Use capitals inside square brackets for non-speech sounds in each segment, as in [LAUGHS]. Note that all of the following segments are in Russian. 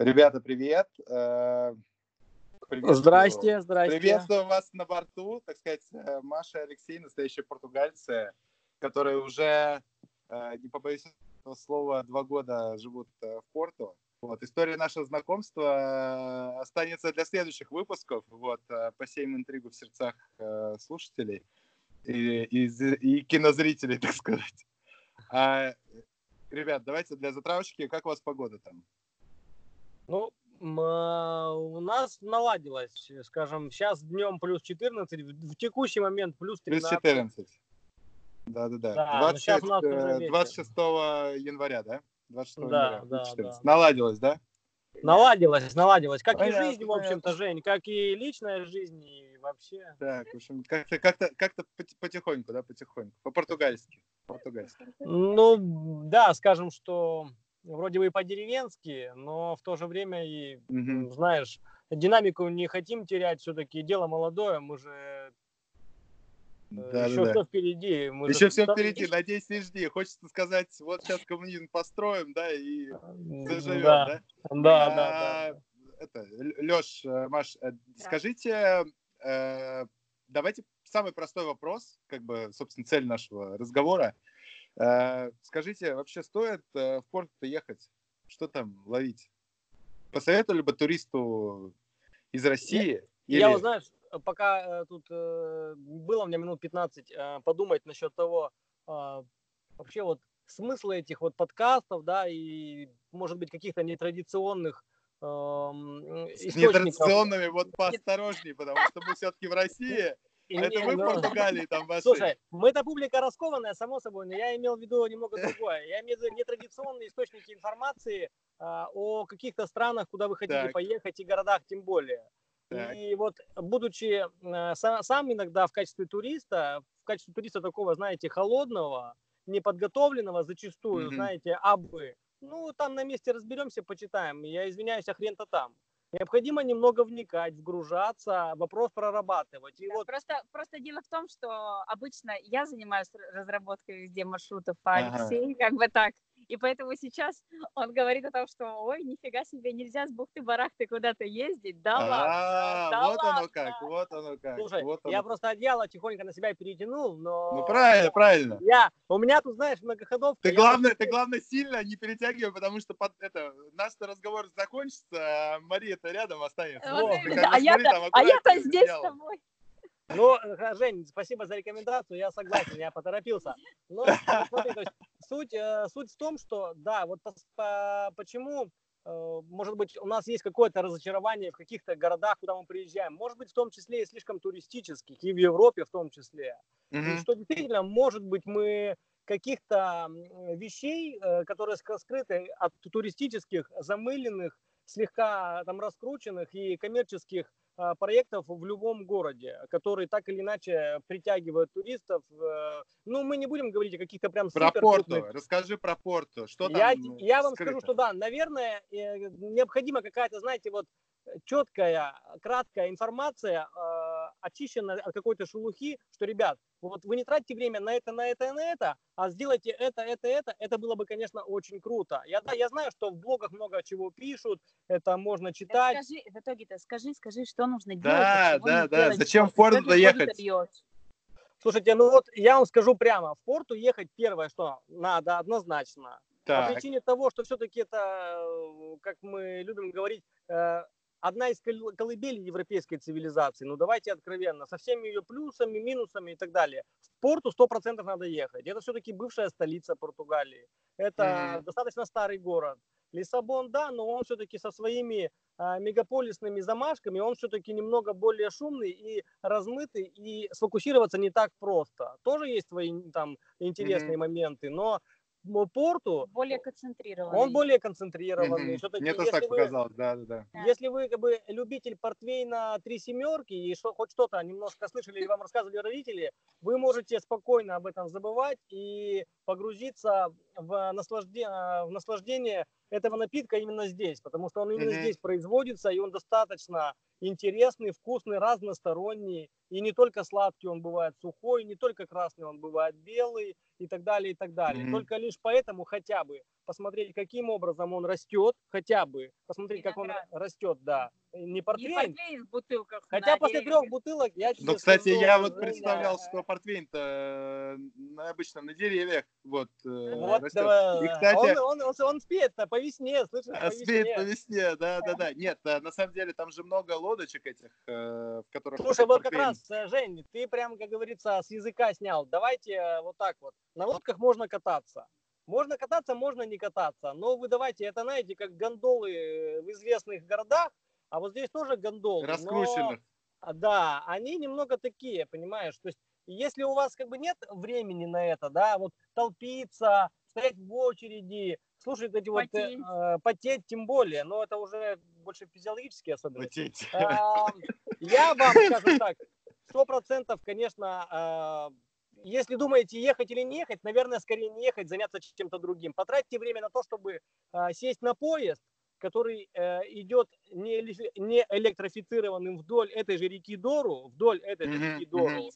Ребята, привет. Э, приветствую. Здрасте, здрасте. Приветствую вас на борту, так сказать, э, Маша и Алексей, настоящие португальцы, которые уже, э, не побоюсь этого слова, два года живут в Порту. Вот, история нашего знакомства останется для следующих выпусков. Вот, посеем интригу в сердцах слушателей и, и, и кинозрителей, [LAUGHS] так сказать. А, ребят, давайте для затравочки, как у вас погода там? Ну, а, у нас наладилось, скажем, сейчас днем плюс 14, в текущий момент плюс 13. Плюс 14. Да-да-да. Да, 26, 26 января, да? 26 да, января, да, 14. да. Наладилось, да? Наладилось, наладилось. Как понятно, и жизнь, в общем-то, Жень, как и личная жизнь, и вообще. Так, в общем, как-то как как потихоньку, да, потихоньку. По-португальски. По-португальски. Ну, да, скажем, что вроде бы и по-деревенски, но в то же время и, угу. знаешь, динамику не хотим терять, все-таки дело молодое, мы же э, да, еще да, все да. впереди. Мы еще все впереди, надеюсь, не жди. Хочется сказать, вот сейчас коммунизм построим, да, и заживем, да? Да, да, а, да, да. Это, Леш, э, Маш, э, да. скажите, давайте самый простой вопрос, как бы, собственно, цель нашего разговора. Э, скажите, вообще стоит э, в порт ехать? Что там ловить? Посоветовали бы туристу из России? Я, или... я вот, знаешь, пока э, тут было у меня минут 15 подумать насчет того, а, вообще вот смысла этих вот подкастов, да, и, может быть, каких-то нетрадиционных эм, С нетрадиционными вот поосторожнее, потому что мы все-таки в России, это вы в ну, Португалии там [LAUGHS] ваши. Слушай, мы-то публика раскованная, само собой, но я имел в виду немного другое. Я имею в виду нетрадиционные источники информации а, о каких-то странах, куда вы хотите поехать, и городах тем более. И вот, будучи а, сам иногда в качестве туриста, в качестве туриста такого, знаете, холодного, неподготовленного зачастую, знаете, абы, ну, там на месте разберемся, почитаем. Я извиняюсь, а хрен-то там. Необходимо немного вникать, вгружаться, вопрос прорабатывать. И да, вот... просто, просто дело в том, что обычно я занимаюсь разработкой везде маршрутов, а ага. Алексей как бы так и поэтому сейчас он говорит о том, что ой, нифига себе, нельзя с бухты-барахты куда-то ездить. Да ладно. Да вот оно как, вот оно как. Слушай, я просто одеяло тихонько на себя перетянул, но... Ну правильно, правильно. Я, у меня тут, знаешь, многоходовка. Ты главное, ты главное сильно не перетягивай, потому что под, это, наш разговор закончится, а Мария-то рядом останется. а я-то здесь с тобой. Ну, Жень, спасибо за рекомендацию, я согласен, я поторопился. Но смотри, то есть, суть, э, суть в том, что, да, вот по, по, почему, э, может быть, у нас есть какое-то разочарование в каких-то городах, куда мы приезжаем, может быть, в том числе и слишком туристических, и в Европе в том числе. Mm-hmm. И что действительно, может быть, мы каких-то вещей, э, которые скрыты от туристических, замыленных, слегка там раскрученных и коммерческих проектов в любом городе, которые так или иначе притягивают туристов. Э, ну, мы не будем говорить о каких-то прям Про Порту, расскажи про Порту, что там Я, я вам скажу, что да, наверное, э, необходима какая-то, знаете, вот четкая, краткая информация, очищенная от какой-то шелухи, что, ребят, вот вы не тратите время на это, на это и на это, а сделайте это, это, это, это было бы, конечно, очень круто. Я, да, я знаю, что в блогах много чего пишут, это можно читать. Скажи, в итоге-то скажи, скажи, что нужно делать. Да, да, да, делать, зачем в Форд доехать? Слушайте, ну вот я вам скажу прямо, в Порту ехать первое, что надо однозначно. Так. По причине того, что все-таки это, э, как мы любим говорить, э, одна из колыбелей европейской цивилизации, ну давайте откровенно, со всеми ее плюсами, минусами и так далее. В Порту 100% надо ехать. Это все-таки бывшая столица Португалии. Это mm-hmm. достаточно старый город. Лиссабон, да, но он все-таки со своими а, мегаполисными замашками, он все-таки немного более шумный и размытый, и сфокусироваться не так просто. Тоже есть свои там интересные mm-hmm. моменты, но порту более концентрированный. Он более концентрированный. Mm-hmm. Мне тоже так вы, показалось, да, да, да. Если вы как бы любитель портвейна три семерки и что, хоть что-то немножко слышали или вам рассказывали родители, вы можете спокойно об этом забывать и погрузиться в наслаждение, в наслаждение этого напитка именно здесь, потому что он именно mm-hmm. здесь производится, и он достаточно интересный, вкусный, разносторонний, и не только сладкий он бывает сухой, не только красный он бывает белый, и так далее, и так далее. Mm-hmm. Только лишь поэтому хотя бы посмотреть, каким образом он растет, хотя бы посмотреть, как он растет, да. Не портвейн. Портвейн в бутылках. Хотя после трех бутылок я Ну, кстати, я вот представлял, что портвейн-то обычно на деревьях вот, э, вот растет. Да, И, кстати, он, он, он, он спеет по весне, слышишь? А, по спеет весне. по весне, да, да, да. [LAUGHS] Нет, э, на самом деле там же много лодочек этих, э, в которых... Слушай, вот как раз, Жень, ты прям, как говорится, с языка снял. Давайте вот так вот. На лодках можно кататься. Можно кататься, можно не кататься. Но вы давайте, это знаете, как гондолы в известных городах, а вот здесь тоже гондолы. Раскрученных. Но, да, они немного такие, понимаешь? То есть если у вас как бы нет времени на это, да, вот толпиться, стоять в очереди, слушать эти потеть. вот э, потеть тем более, но это уже больше физиологические особенности. Потеть. Э, я вам скажу так, сто процентов, конечно, э, если думаете, ехать или не ехать, наверное, скорее не ехать, заняться чем-то другим. Потратьте время на то, чтобы э, сесть на поезд, который э, идет не, не электрифицированным вдоль этой же реки Дору, вдоль этой же реки Дору.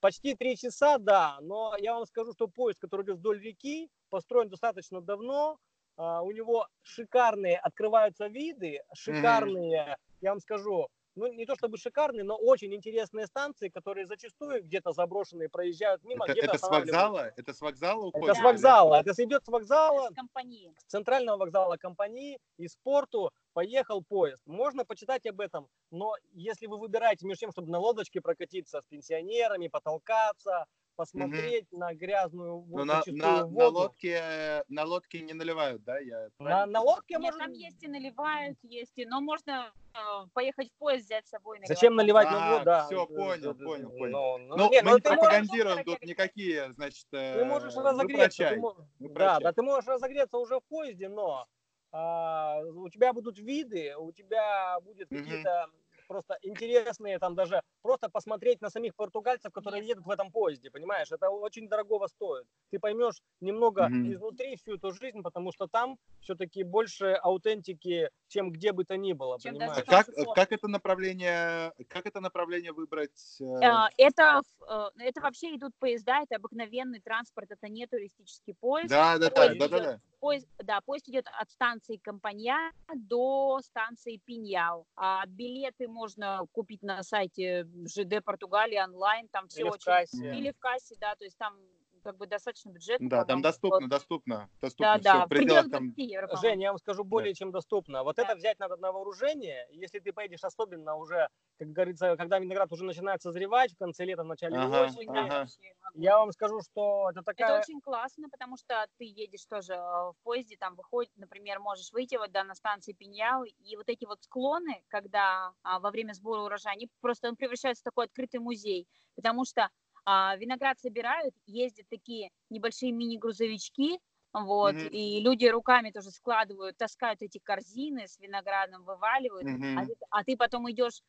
Почти три часа, да, но я вам скажу, что поезд, который идет вдоль реки, построен достаточно давно, э, у него шикарные открываются виды, шикарные, я вам скажу, ну, не то чтобы шикарные, но очень интересные станции, которые зачастую где-то заброшенные проезжают мимо. Это, это с вокзала? Это с вокзала уходит? Это с вокзала. Это идет с вокзала. С компании. С центрального вокзала компании и с порту поехал поезд. Можно почитать об этом, но если вы выбираете между тем, чтобы на лодочке прокатиться с пенсионерами, потолкаться, посмотреть угу. на грязную ну, на, на, воду. На лодке, на лодке не наливают, да? Я на, на лодке Нет, можно... там есть и наливают, есть и... Но можно э, поехать в поезд, взять с собой. Наливать. Зачем наливать а, на воду? Да. Все, понял, понял, понял. Но, ну, ну, нет, мы ну, не пропагандируем можешь... тут никакие, значит, э, Ты можешь разогреться. Ты мож... Да, да, ты можешь разогреться уже в поезде, но а, у тебя будут виды, у тебя будет угу. какие-то просто интересные, там даже просто посмотреть на самих португальцев, которые едут в этом поезде, понимаешь, это очень дорогого стоит. Ты поймешь немного mm-hmm. изнутри всю эту жизнь, потому что там все-таки больше аутентики, чем где бы то ни было, чем понимаешь? А как, как это направление, как это направление выбрать? Э? А, это, э, это вообще идут поезда, это обыкновенный транспорт, это не туристический поезд. Да, да, да, да, да, да. Поезд, да, поезд идет от станции Компанья до станции Пиньяу. А билеты можно купить на сайте ЖД Португалии онлайн, там все или очень... В кассе. Или в кассе, да, то есть там как бы достаточно бюджетно. Да, там доступно, вот. доступно, доступно. Да, да, в пределах там... Женя, я вам скажу более да. чем доступно. Вот да. это взять надо на вооружение, если ты поедешь особенно уже, как говорится, когда виноград уже начинает созревать в конце лета, в начале ага, осени, ага. я вам скажу, что это такая... Это очень классно, потому что ты едешь тоже э, в поезде, там выходит, например, можешь выйти вот да, на станции Пиньяу, и вот эти вот склоны, когда а, во время сбора урожая, они просто превращаются в такой открытый музей, потому что а, виноград собирают, ездят такие небольшие мини-грузовички, вот, mm-hmm. и люди руками тоже складывают, таскают эти корзины с виноградом, вываливают, mm-hmm. а, ты, а ты потом идешь,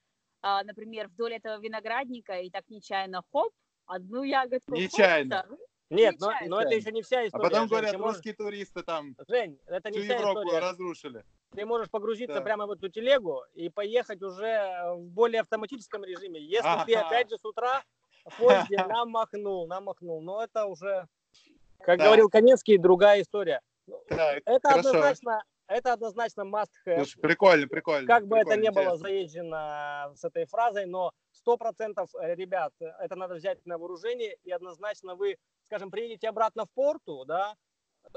а, например, вдоль этого виноградника и так нечаянно хоп, одну ягодку. Нечаянно. Хоп, нет, но, но это еще не вся история. А потом говорят, Жень, русские можешь... туристы там Жень, это не всю вся Европу история. разрушили. Ты можешь погрузиться да. прямо в эту телегу и поехать уже в более автоматическом режиме. Если ага. ты опять же с утра в поезде [LAUGHS] намахнул, намахнул. Но это уже, как да. говорил Конецкий, другая история. Так, это хорошо. однозначно, это однозначно must have. Слушай, прикольно, прикольно. Как бы прикольно, это не было заезжено с этой фразой, но сто процентов, э, ребят, это надо взять на вооружение, и однозначно вы, скажем, приедете обратно в порту, да,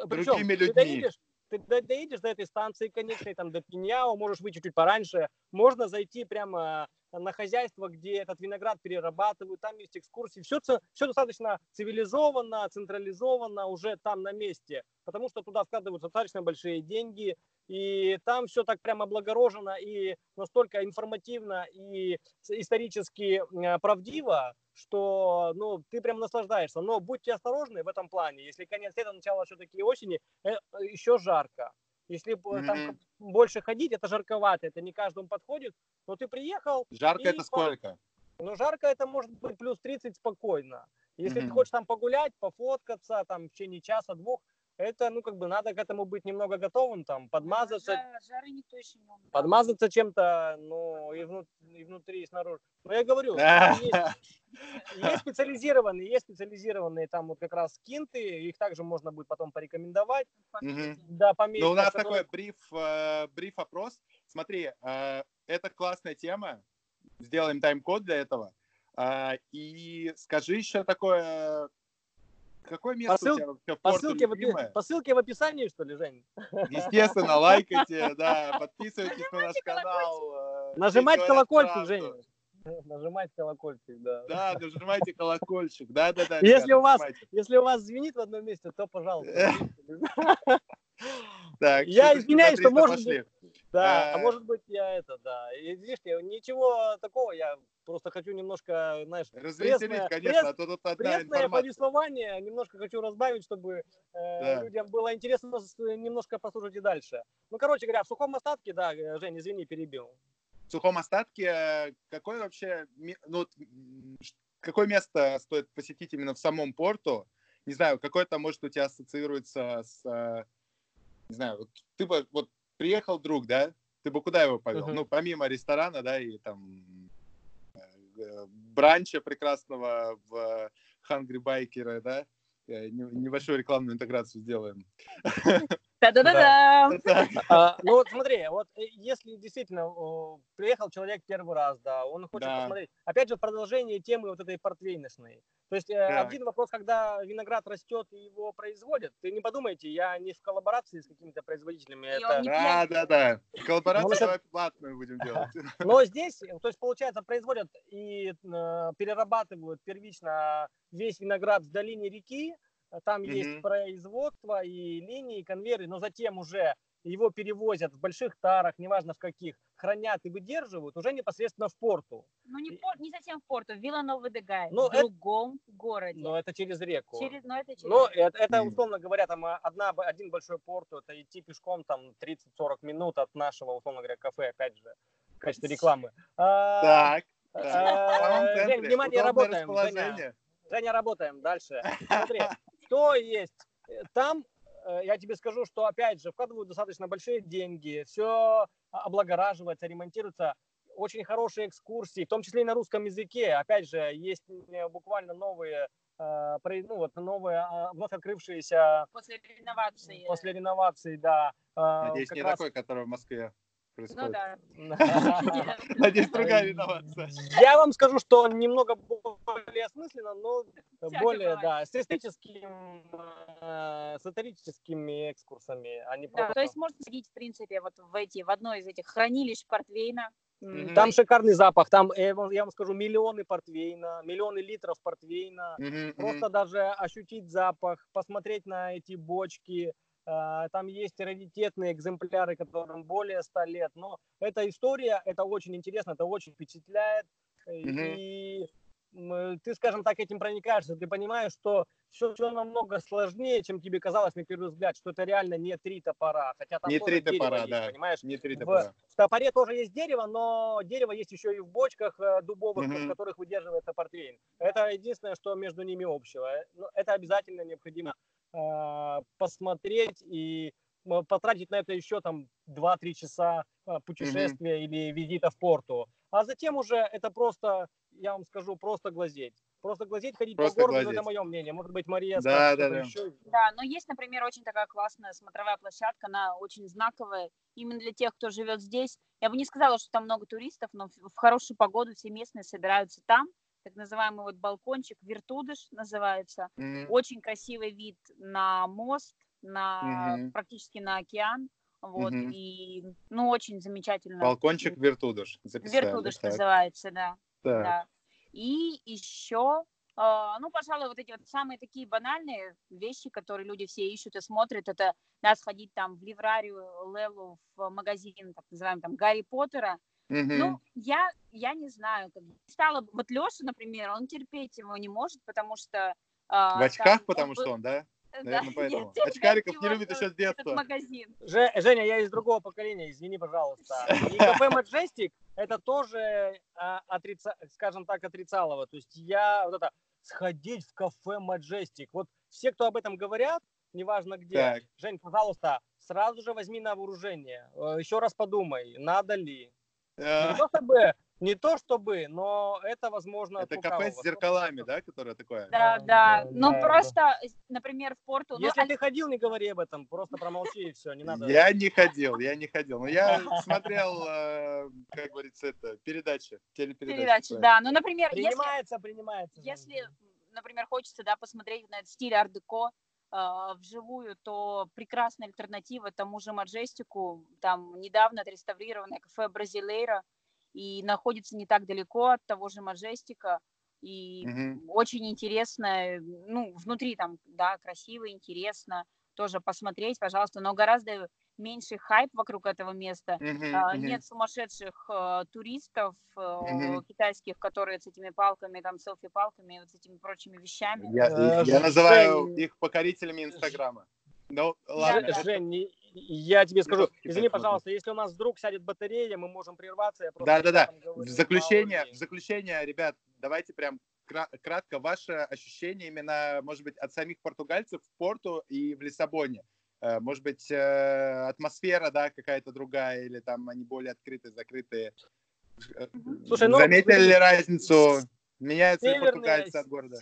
Причем, Другими людьми. Ты доедешь, ты доедешь до этой станции конечной, там, до Пиньяо, можешь выйти чуть пораньше, можно зайти прямо на хозяйство, где этот виноград перерабатывают, там есть экскурсии, все, все достаточно цивилизованно, централизованно уже там на месте, потому что туда вкладываются достаточно большие деньги, и там все так прямо облагорожено и настолько информативно и исторически э, правдиво, что ну, ты прям наслаждаешься. Но будьте осторожны в этом плане. Если конец лета, начало все-таки осени, э, еще жарко. Если mm-hmm. там больше ходить, это жарковато, это не каждому подходит. Но ты приехал. Жарко это сколько? Ну, жарко это может быть плюс 30 спокойно. Если mm-hmm. ты хочешь там погулять, пофоткаться, там в течение часа-двух, это, ну, как бы надо к этому быть немного готовым, там, подмазаться. Жары, жары никто еще не умел. Подмазаться чем-то, ну, и, внут, и внутри, и снаружи. Но я говорю, [LAUGHS] есть, есть специализированные, есть специализированные там вот как раз кинты, их также можно будет потом порекомендовать. Мгм. Да, пометить. Ну, у нас такой бриф, э, бриф опрос. Смотри, э, это классная тема. Сделаем тайм-код для этого. А, И скажи еще такое, какое место Посыл- у тебя вообще По ссылке, в, по ссылке в описании, что ли, Жень? Естественно, [LAUGHS] лайкайте, да, подписывайтесь на наш канал. э, Нажимать колокольчик, правду. Женя. [LAUGHS] Нажимать колокольчик, да. Да, нажимайте колокольчик. Да, да, да. Если у вас-. Если у вас звенит в одном месте, то, пожалуйста. [LAUGHS] Так, Я извиняюсь, что, 300 может пошли. Да, а Э, может быть я это, да. И видишь, я- ничего такого, я просто хочу немножко, знаешь, Развеселить, конечно, пресс- а то тут одна информация. повествование, немножко хочу разбавить, чтобы э, Да. людям было интересно немножко послушать и дальше. Ну, короче говоря, в сухом остатке, да, э, Жень, извини, перебил. В сухом остатке э, какое вообще, ну, какое место стоит посетить именно в самом порту? Не знаю, какое-то, может, у тебя ассоциируется с, не знаю, вот ты бы, вот приехал друг, да, ты бы куда его повел? Мгм. Ну, помимо ресторана, да, и там э, э, бранча прекрасного в Hungry Biker, да, Э, не- небольшую рекламную интеграцию сделаем. [LAUGHS] Да-да-да-да. Так, А, ну вот смотри, вот э, если действительно о, приехал человек первый раз, да, он хочет Да. посмотреть, опять же, продолжение темы вот этой портвейночной. То есть э, Так. один вопрос, когда виноград растет и его производят, ты не подумайте, я не в коллаборации с какими-то производителями, И это... Да, да, да. Коллаборацию Ну, давай платную будем делать. [LAUGHS] Но здесь, то есть, получается, производят и э, перерабатывают первично весь виноград в долине реки. Э, Там Мгм. есть производство и линии, и конвейеры, но затем уже его перевозят в больших тарах, неважно в каких, хранят и выдерживают уже непосредственно в порту. Ну, не, пор- не совсем в порту, в Виланово де Гай, Ну, в это- другом городе. Но это через реку. Через, ну, это через... Ну, это, это, Мгм. условно говоря, там а, одна, один большой порт, это идти пешком там 30-40 минут от нашего, условно говоря, кафе, опять же, в качестве рекламы. А, Так, а. В самом Жень, внимание, работаем. Женя, работаем дальше. Смотри, что есть? Э, Там, э, я тебе скажу, что, опять же, вкладывают достаточно большие деньги, все облагораживается, ремонтируется, очень хорошие экскурсии, в том числе и на русском языке. Опять же, есть буквально новые, э, ну, вот новые, а, вновь открывшиеся После реновации. после реновации, да. Надеюсь, как не раз- такой, который в Москве Ну происходит. да. [LAUGHS] Надеюсь, другая реновация. Я вам скажу, что немного более осмысленно, но более, бывает. да, с эстетическим, э, с экскурсами, а не Да, просто... то есть можно сходить, в принципе, вот в эти, в одно из этих хранилищ портвейна. То Там шикарный запах, там, э, я вам я вам скажу, миллионы портвейна, миллионы литров портвейна. Мгм. Просто даже ощутить запах, посмотреть на эти бочки. Э, Там есть раритетные экземпляры, которым более 100 лет. Но эта история, это очень интересно, это очень впечатляет. Мгм. И ты, скажем так, этим проникаешься, ты понимаешь, что все, намного сложнее, чем тебе казалось на первый взгляд, что это реально не три топора, хотя там Не три топора, есть, да. понимаешь? Не три топора. В топоре тоже есть дерево, но дерево есть еще и в бочках э, дубовых, Мгм. в которых выдерживается портвейн. Это единственное, что между ними общего. Э, Это обязательно необходимо посмотреть и потратить на это еще там 2-3 часа э, путешествия или визита в порту. А затем уже это просто, я вам скажу, просто глазеть. Просто глазеть, ходить Просто по городу, ну, глазеть. это мое мнение. Может быть, Мария Да, скажет да, да. еще. Да, но есть, например, очень такая классная смотровая площадка, она очень знаковая именно для тех, кто живет здесь. Я бы не сказала, что там много туристов, но в хорошую погоду все местные собираются там. Так называемый вот балкончик, Виртудыш называется. Мгм. Очень красивый вид на мост, на Мгм. практически на океан. Вот, Мгм. и, ну, очень замечательно. Балкончик Вертудыш. Записали. Виртудыш Так, называется, да. так. Да. И еще, а, ну, пожалуй, вот эти вот самые такие банальные вещи, которые люди все ищут и смотрят, это да, сходить там в Ливрарию, Лелу, в магазин, так называемый, там, Гарри Поттера. Мгм. Ну, я, я не знаю, как стало, вот Леша, например, он терпеть его не может, потому что... а, В очках, там потому он что он, да? да, Наверное, [LAUGHS] нет, поэтому. терпеть Очкариков не любит еще с детства. Магазин. Же- Женя, я из другого поколения, извини, пожалуйста. [LAUGHS] И кафе Majestic это тоже, а, отрица- скажем так, отрицалово. То есть я вот это сходить в кафе Majestic. Вот все, кто об этом говорят, неважно где. Так. Жень, пожалуйста, сразу же возьми на вооружение. Э, Еще раз подумай, надо ли. Не то чтобы не то чтобы, но это возможно. Это кафе с зеркалами, да, которое такое? Да, да. Ну просто, например, в порту. Если ты ходил, не говори об этом, просто промолчи и все, не надо. Я не ходил, я не ходил, но я [LAUGHS] смотрел, э, как говорится, это передачи, телепередачи. Передачи, да. Ну, например, принимается, принимается. Если, например, хочется, да, посмотреть на этот стиль ар-деко, а, вживую, то прекрасная альтернатива тому же Маджестику. Там недавно отреставрированное кафе Бразилейра и находится не так далеко от того же Маджестика. И mm-hmm. очень интересно, ну, внутри там, да, красиво, интересно тоже посмотреть, пожалуйста, но гораздо меньший хайп вокруг этого места. Uh-huh. Нет сумасшедших uh, туристов uh-huh. китайских, которые с этими палками, там, селфи-палками, вот с этими прочими вещами. Я, я, я называю их покорителями Инстаграма. Ну, ладно. Жень, я тебе скажу, извини, пожалуйста, если у нас вдруг сядет батарея, мы можем прерваться. Да, да, да. В заключение, в заключение, ребят, давайте прям кратко ваше ощущение именно, может быть, от самих португальцев в Порту и в Лиссабоне. Э, может быть, э, атмосфера, да, какая-то другая, или там они более открытые, закрытые. Э, Слушай, ну, Заметили ли разницу? Меняются ли португальцы от города?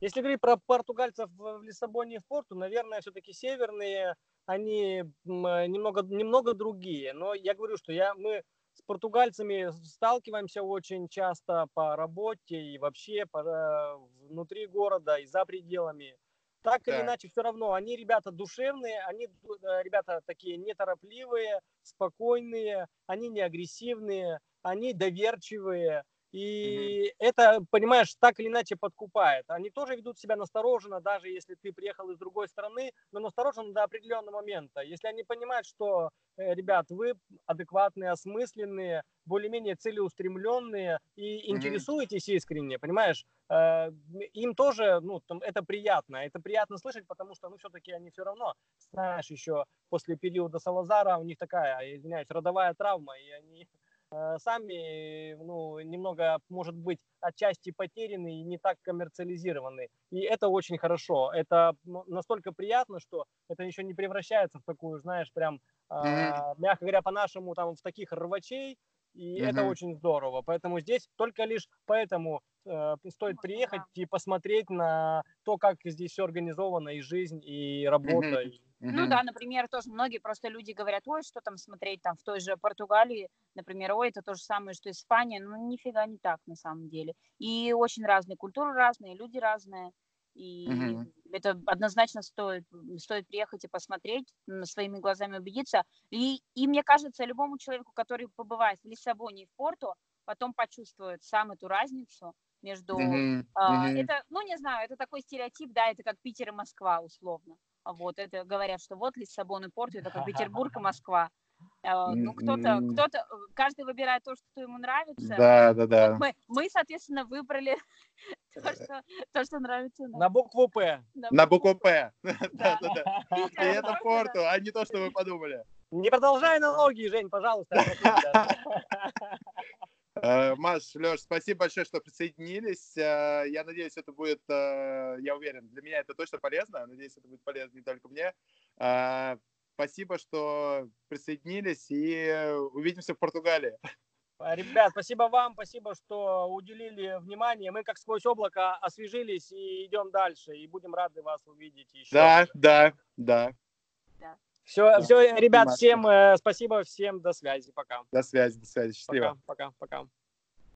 Если говорить про португальцев в Лиссабоне и в Порту, наверное, все-таки северные, они немного, немного другие. Но я говорю, что я, мы с португальцами сталкиваемся очень часто по работе и вообще по, внутри города и за пределами. Так да. или иначе, все равно, они ребята душевные, они э, ребята такие неторопливые, спокойные, они не агрессивные, они доверчивые, и mm-hmm. это, понимаешь, так или иначе подкупает. Они тоже ведут себя настороженно, даже если ты приехал из другой страны, но настороженно до определенного момента. Если они понимают, что, э, ребят, вы адекватные, осмысленные, более-менее целеустремленные и интересуетесь mm-hmm. искренне, понимаешь, э, им тоже, ну, там, это приятно. Это приятно слышать, потому что, ну, все-таки они все равно, знаешь, еще после периода Салазара у них такая, извиняюсь, родовая травма, и они сами, ну, немного, может быть, отчасти потеряны и не так коммерциализированы. И это очень хорошо. Это настолько приятно, что это еще не превращается в такую, знаешь, прям, mm-hmm. мягко говоря, по-нашему, там, в таких рвачей, и mm-hmm. это очень здорово. Поэтому здесь только лишь поэтому э, стоит приехать и посмотреть на то, как здесь все организовано, и жизнь, и работа. Mm-hmm. Mm-hmm. Ну да, например, тоже многие просто люди говорят, ой, что там смотреть там в той же Португалии, например, ой, это то же самое, что Испания. Ну, нифига не так на самом деле. И очень разные культуры разные, люди разные. И mm-hmm. это однозначно стоит, стоит приехать и посмотреть, своими глазами убедиться. И, и мне кажется, любому человеку, который побывает в Лиссабоне и в Порту, потом почувствует сам эту разницу между... Mm-hmm. Э, это, ну, не знаю, это такой стереотип, да, это как Питер и Москва, условно. Вот, это говорят, что вот Лиссабон и Порту, это как Петербург и [LAUGHS] Москва. А, ну, кто-то, кто-то, каждый выбирает то, что ему нравится. Да, да, да. Мы, мы соответственно, выбрали [LAUGHS] то, что, то, что нравится нам. На букву П. На букву П. [LAUGHS] Да, да, да. И это Порту, а не то, что вы подумали. Не продолжай налоги, Жень, пожалуйста. Э, Маш, Леш, спасибо большое, что присоединились. Э, я надеюсь, это будет, э, я уверен, для меня это точно полезно. Надеюсь, это будет полезно не только мне. Спасибо, что присоединились, и увидимся в Португалии. Ребят, спасибо вам, спасибо, что уделили внимание. Мы как сквозь облако освежились и идем дальше, и будем рады вас увидеть еще. Да, да, да. Все, все, ребят, всем э, спасибо, всем до связи, пока. До связи, до связи, счастливо. Пока, пока, пока.